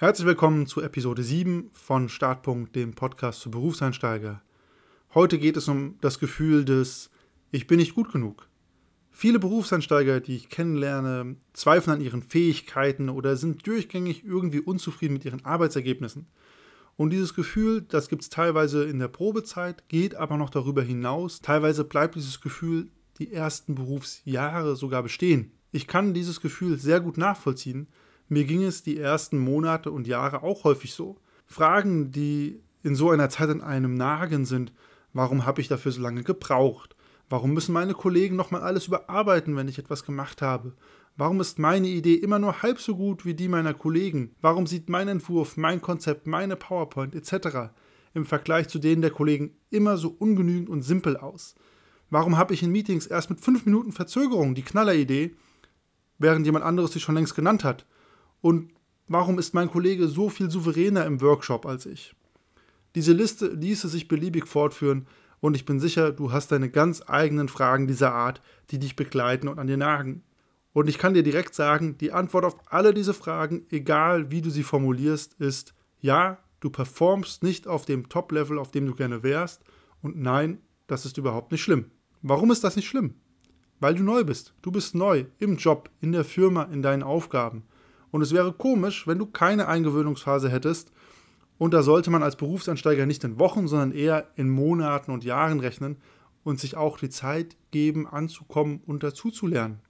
Herzlich willkommen zu Episode 7 von Startpunkt, dem Podcast für Berufseinsteiger. Heute geht es um das Gefühl des Ich bin nicht gut genug. Viele Berufseinsteiger, die ich kennenlerne, zweifeln an ihren Fähigkeiten oder sind durchgängig irgendwie unzufrieden mit ihren Arbeitsergebnissen. Und dieses Gefühl, das gibt es teilweise in der Probezeit, geht aber noch darüber hinaus. Teilweise bleibt dieses Gefühl die ersten Berufsjahre sogar bestehen. Ich kann dieses Gefühl sehr gut nachvollziehen. Mir ging es die ersten Monate und Jahre auch häufig so. Fragen, die in so einer Zeit an einem nagen sind, warum habe ich dafür so lange gebraucht? Warum müssen meine Kollegen nochmal alles überarbeiten, wenn ich etwas gemacht habe? Warum ist meine Idee immer nur halb so gut wie die meiner Kollegen? Warum sieht mein Entwurf, mein Konzept, meine PowerPoint etc. im Vergleich zu denen der Kollegen immer so ungenügend und simpel aus? Warum habe ich in Meetings erst mit fünf Minuten Verzögerung die Knalleridee, während jemand anderes sie schon längst genannt hat? Und warum ist mein Kollege so viel souveräner im Workshop als ich? Diese Liste ließe sich beliebig fortführen und ich bin sicher, du hast deine ganz eigenen Fragen dieser Art, die dich begleiten und an dir nagen. Und ich kann dir direkt sagen, die Antwort auf alle diese Fragen, egal wie du sie formulierst, ist ja, du performst nicht auf dem Top-Level, auf dem du gerne wärst und nein, das ist überhaupt nicht schlimm. Warum ist das nicht schlimm? Weil du neu bist. Du bist neu im Job, in der Firma, in deinen Aufgaben. Und es wäre komisch, wenn du keine Eingewöhnungsphase hättest. Und da sollte man als Berufsansteiger nicht in Wochen, sondern eher in Monaten und Jahren rechnen und sich auch die Zeit geben, anzukommen und dazuzulernen.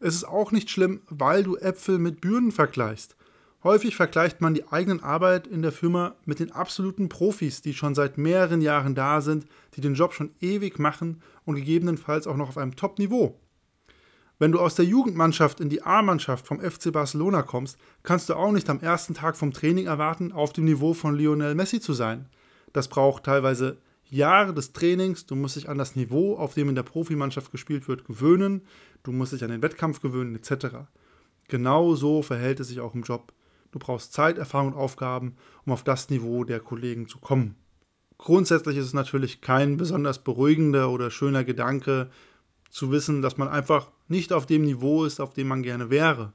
Es ist auch nicht schlimm, weil du Äpfel mit Birnen vergleichst. Häufig vergleicht man die eigenen Arbeit in der Firma mit den absoluten Profis, die schon seit mehreren Jahren da sind, die den Job schon ewig machen und gegebenenfalls auch noch auf einem Top-Niveau. Wenn du aus der Jugendmannschaft in die A-Mannschaft vom FC Barcelona kommst, kannst du auch nicht am ersten Tag vom Training erwarten, auf dem Niveau von Lionel Messi zu sein. Das braucht teilweise Jahre des Trainings, du musst dich an das Niveau, auf dem in der Profimannschaft gespielt wird, gewöhnen, du musst dich an den Wettkampf gewöhnen, etc. Genau so verhält es sich auch im Job. Du brauchst Zeit, Erfahrung und Aufgaben, um auf das Niveau der Kollegen zu kommen. Grundsätzlich ist es natürlich kein besonders beruhigender oder schöner Gedanke, zu wissen, dass man einfach nicht auf dem Niveau ist, auf dem man gerne wäre.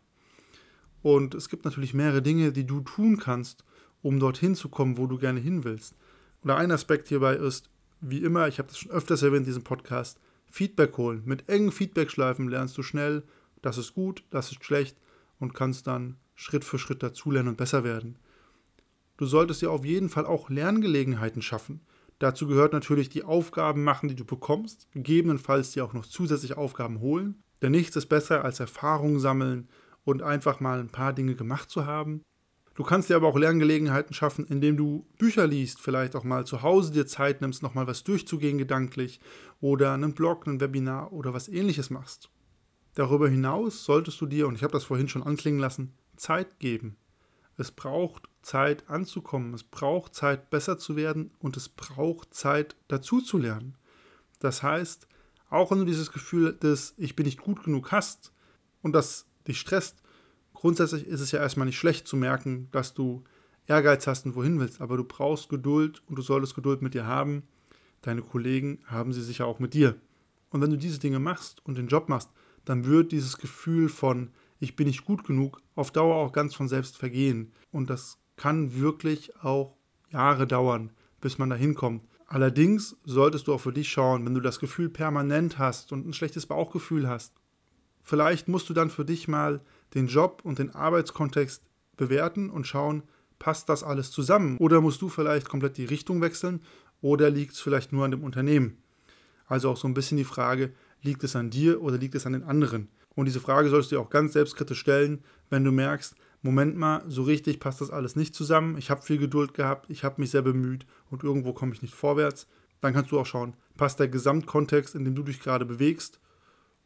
Und es gibt natürlich mehrere Dinge, die du tun kannst, um dorthin zu kommen, wo du gerne hin willst. Oder ein Aspekt hierbei ist, wie immer, ich habe das schon öfters erwähnt in diesem Podcast, Feedback holen. Mit engen Feedbackschleifen lernst du schnell, das ist gut, das ist schlecht und kannst dann Schritt für Schritt dazulernen und besser werden. Du solltest dir auf jeden Fall auch Lerngelegenheiten schaffen. Dazu gehört natürlich die Aufgaben machen, die du bekommst, gegebenenfalls dir auch noch zusätzliche Aufgaben holen. Denn nichts ist besser als Erfahrung sammeln und einfach mal ein paar Dinge gemacht zu haben. Du kannst dir aber auch Lerngelegenheiten schaffen, indem du Bücher liest, vielleicht auch mal zu Hause dir Zeit nimmst, nochmal was durchzugehen gedanklich oder einen Blog, ein Webinar oder was ähnliches machst. Darüber hinaus solltest du dir, und ich habe das vorhin schon anklingen lassen, Zeit geben. Es braucht Zeit anzukommen, es braucht Zeit besser zu werden und es braucht Zeit dazu zu lernen. Das heißt, auch wenn du dieses Gefühl des Ich bin nicht gut genug hast und das dich stresst, grundsätzlich ist es ja erstmal nicht schlecht zu merken, dass du Ehrgeiz hast und wohin willst, aber du brauchst Geduld und du solltest Geduld mit dir haben. Deine Kollegen haben sie sicher auch mit dir. Und wenn du diese Dinge machst und den Job machst, dann wird dieses Gefühl von ich bin nicht gut genug, auf Dauer auch ganz von selbst vergehen. Und das kann wirklich auch Jahre dauern, bis man da hinkommt. Allerdings solltest du auch für dich schauen, wenn du das Gefühl permanent hast und ein schlechtes Bauchgefühl hast. Vielleicht musst du dann für dich mal den Job und den Arbeitskontext bewerten und schauen, passt das alles zusammen? Oder musst du vielleicht komplett die Richtung wechseln oder liegt es vielleicht nur an dem Unternehmen? Also auch so ein bisschen die Frage, liegt es an dir oder liegt es an den anderen? Und diese Frage solltest du dir auch ganz selbstkritisch stellen, wenn du merkst, Moment mal, so richtig passt das alles nicht zusammen. Ich habe viel Geduld gehabt, ich habe mich sehr bemüht und irgendwo komme ich nicht vorwärts. Dann kannst du auch schauen, passt der Gesamtkontext, in dem du dich gerade bewegst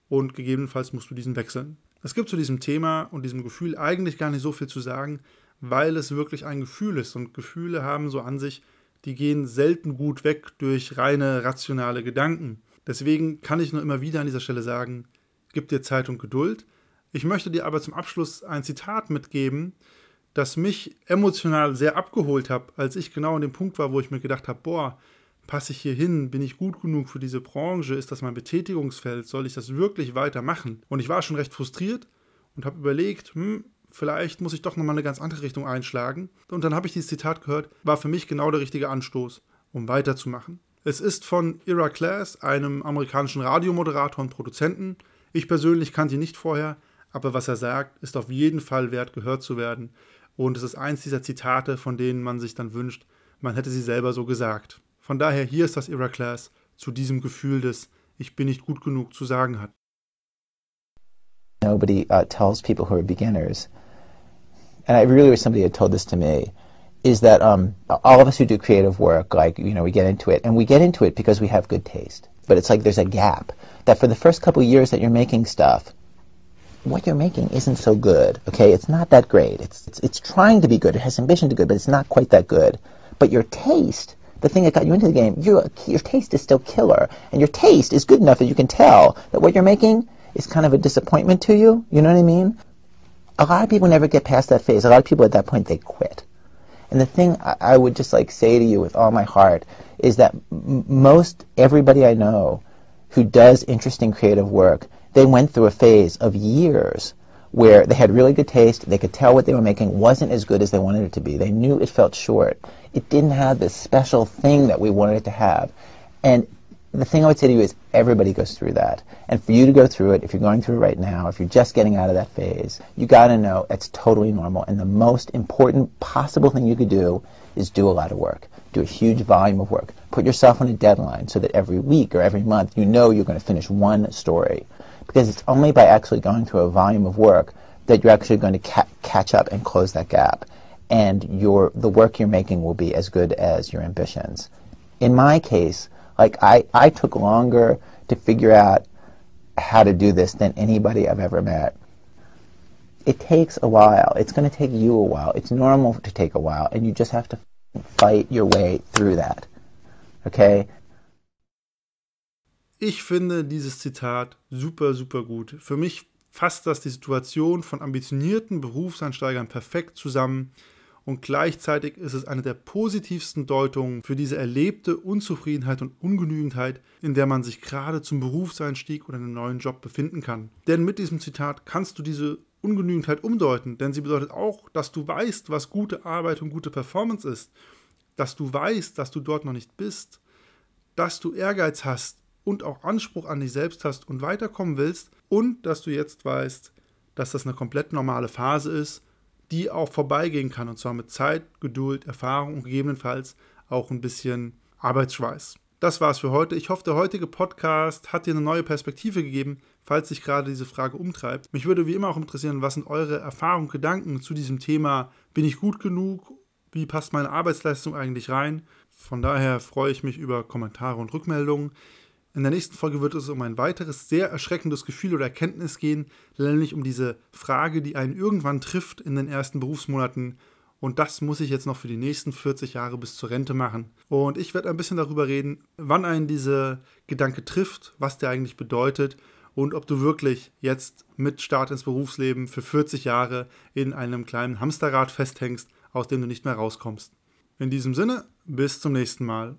und gegebenenfalls musst du diesen wechseln. Es gibt zu diesem Thema und diesem Gefühl eigentlich gar nicht so viel zu sagen, weil es wirklich ein Gefühl ist und Gefühle haben so an sich, die gehen selten gut weg durch reine rationale Gedanken. Deswegen kann ich nur immer wieder an dieser Stelle sagen, gib dir Zeit und Geduld. Ich möchte dir aber zum Abschluss ein Zitat mitgeben, das mich emotional sehr abgeholt hat, als ich genau an dem Punkt war, wo ich mir gedacht habe, boah, passe ich hier hin? Bin ich gut genug für diese Branche? Ist das mein Betätigungsfeld? Soll ich das wirklich weitermachen? Und ich war schon recht frustriert und habe überlegt, hm, vielleicht muss ich doch nochmal eine ganz andere Richtung einschlagen. Und dann habe ich dieses Zitat gehört, war für mich genau der richtige Anstoß, um weiterzumachen. Es ist von Ira Class, einem amerikanischen Radiomoderator und Produzenten. Ich persönlich kannte ihn nicht vorher, aber was er sagt, ist auf jeden Fall wert, gehört zu werden. Und es ist eins dieser Zitate, von denen man sich dann wünscht, man hätte sie selber so gesagt. Von daher, hier ist das Ira Class zu diesem Gefühl des Ich bin nicht gut genug zu sagen hat. Nobody uh, tells people who are beginners, and I really wish somebody had told this to me, is that um, all of us who do creative work, like, you know, we get into it, and we get into it because we have good taste. But it's like there's a gap that for the first couple years that you're making stuff, what you're making isn't so good, okay? It's not that great. It's, it's, it's trying to be good. It has ambition to be good, but it's not quite that good. But your taste, the thing that got you into the game, your, your taste is still killer. And your taste is good enough that you can tell that what you're making is kind of a disappointment to you. You know what I mean? A lot of people never get past that phase. A lot of people at that point, they quit. And the thing I, I would just like say to you with all my heart is that m- most everybody I know who does interesting creative work, they went through a phase of years where they had really good taste. They could tell what they were making wasn't as good as they wanted it to be. They knew it felt short. It didn't have this special thing that we wanted it to have. And the thing I would say to you is everybody goes through that. And for you to go through it, if you're going through it right now, if you're just getting out of that phase, you got to know it's totally normal. And the most important possible thing you could do is do a lot of work. Do a huge volume of work. Put yourself on a deadline so that every week or every month you know you're going to finish one story. Because it's only by actually going through a volume of work that you're actually going to ca- catch up and close that gap. And your, the work you're making will be as good as your ambitions. In my case, like I, I took longer to figure out how to do this than anybody I've ever met. It takes a while. It's going to take you a while. It's normal to take a while, and you just have to fight your way through that. Okay? Ich finde dieses Zitat super, super gut. Für mich fasst das die Situation von ambitionierten Berufseinsteigern perfekt zusammen und gleichzeitig ist es eine der positivsten Deutungen für diese erlebte Unzufriedenheit und Ungenügendheit, in der man sich gerade zum Berufseinstieg oder einem neuen Job befinden kann. Denn mit diesem Zitat kannst du diese Ungenügendheit umdeuten, denn sie bedeutet auch, dass du weißt, was gute Arbeit und gute Performance ist, dass du weißt, dass du dort noch nicht bist, dass du Ehrgeiz hast und auch Anspruch an dich selbst hast und weiterkommen willst und dass du jetzt weißt, dass das eine komplett normale Phase ist, die auch vorbeigehen kann und zwar mit Zeit, Geduld, Erfahrung und gegebenenfalls auch ein bisschen Arbeitsschweiß. Das war's für heute. Ich hoffe, der heutige Podcast hat dir eine neue Perspektive gegeben, falls sich gerade diese Frage umtreibt. Mich würde wie immer auch interessieren, was sind eure Erfahrungen, Gedanken zu diesem Thema? Bin ich gut genug? Wie passt meine Arbeitsleistung eigentlich rein? Von daher freue ich mich über Kommentare und Rückmeldungen. In der nächsten Folge wird es um ein weiteres sehr erschreckendes Gefühl oder Erkenntnis gehen, nämlich um diese Frage, die einen irgendwann trifft in den ersten Berufsmonaten. Und das muss ich jetzt noch für die nächsten 40 Jahre bis zur Rente machen. Und ich werde ein bisschen darüber reden, wann einen dieser Gedanke trifft, was der eigentlich bedeutet und ob du wirklich jetzt mit Start ins Berufsleben für 40 Jahre in einem kleinen Hamsterrad festhängst, aus dem du nicht mehr rauskommst. In diesem Sinne, bis zum nächsten Mal.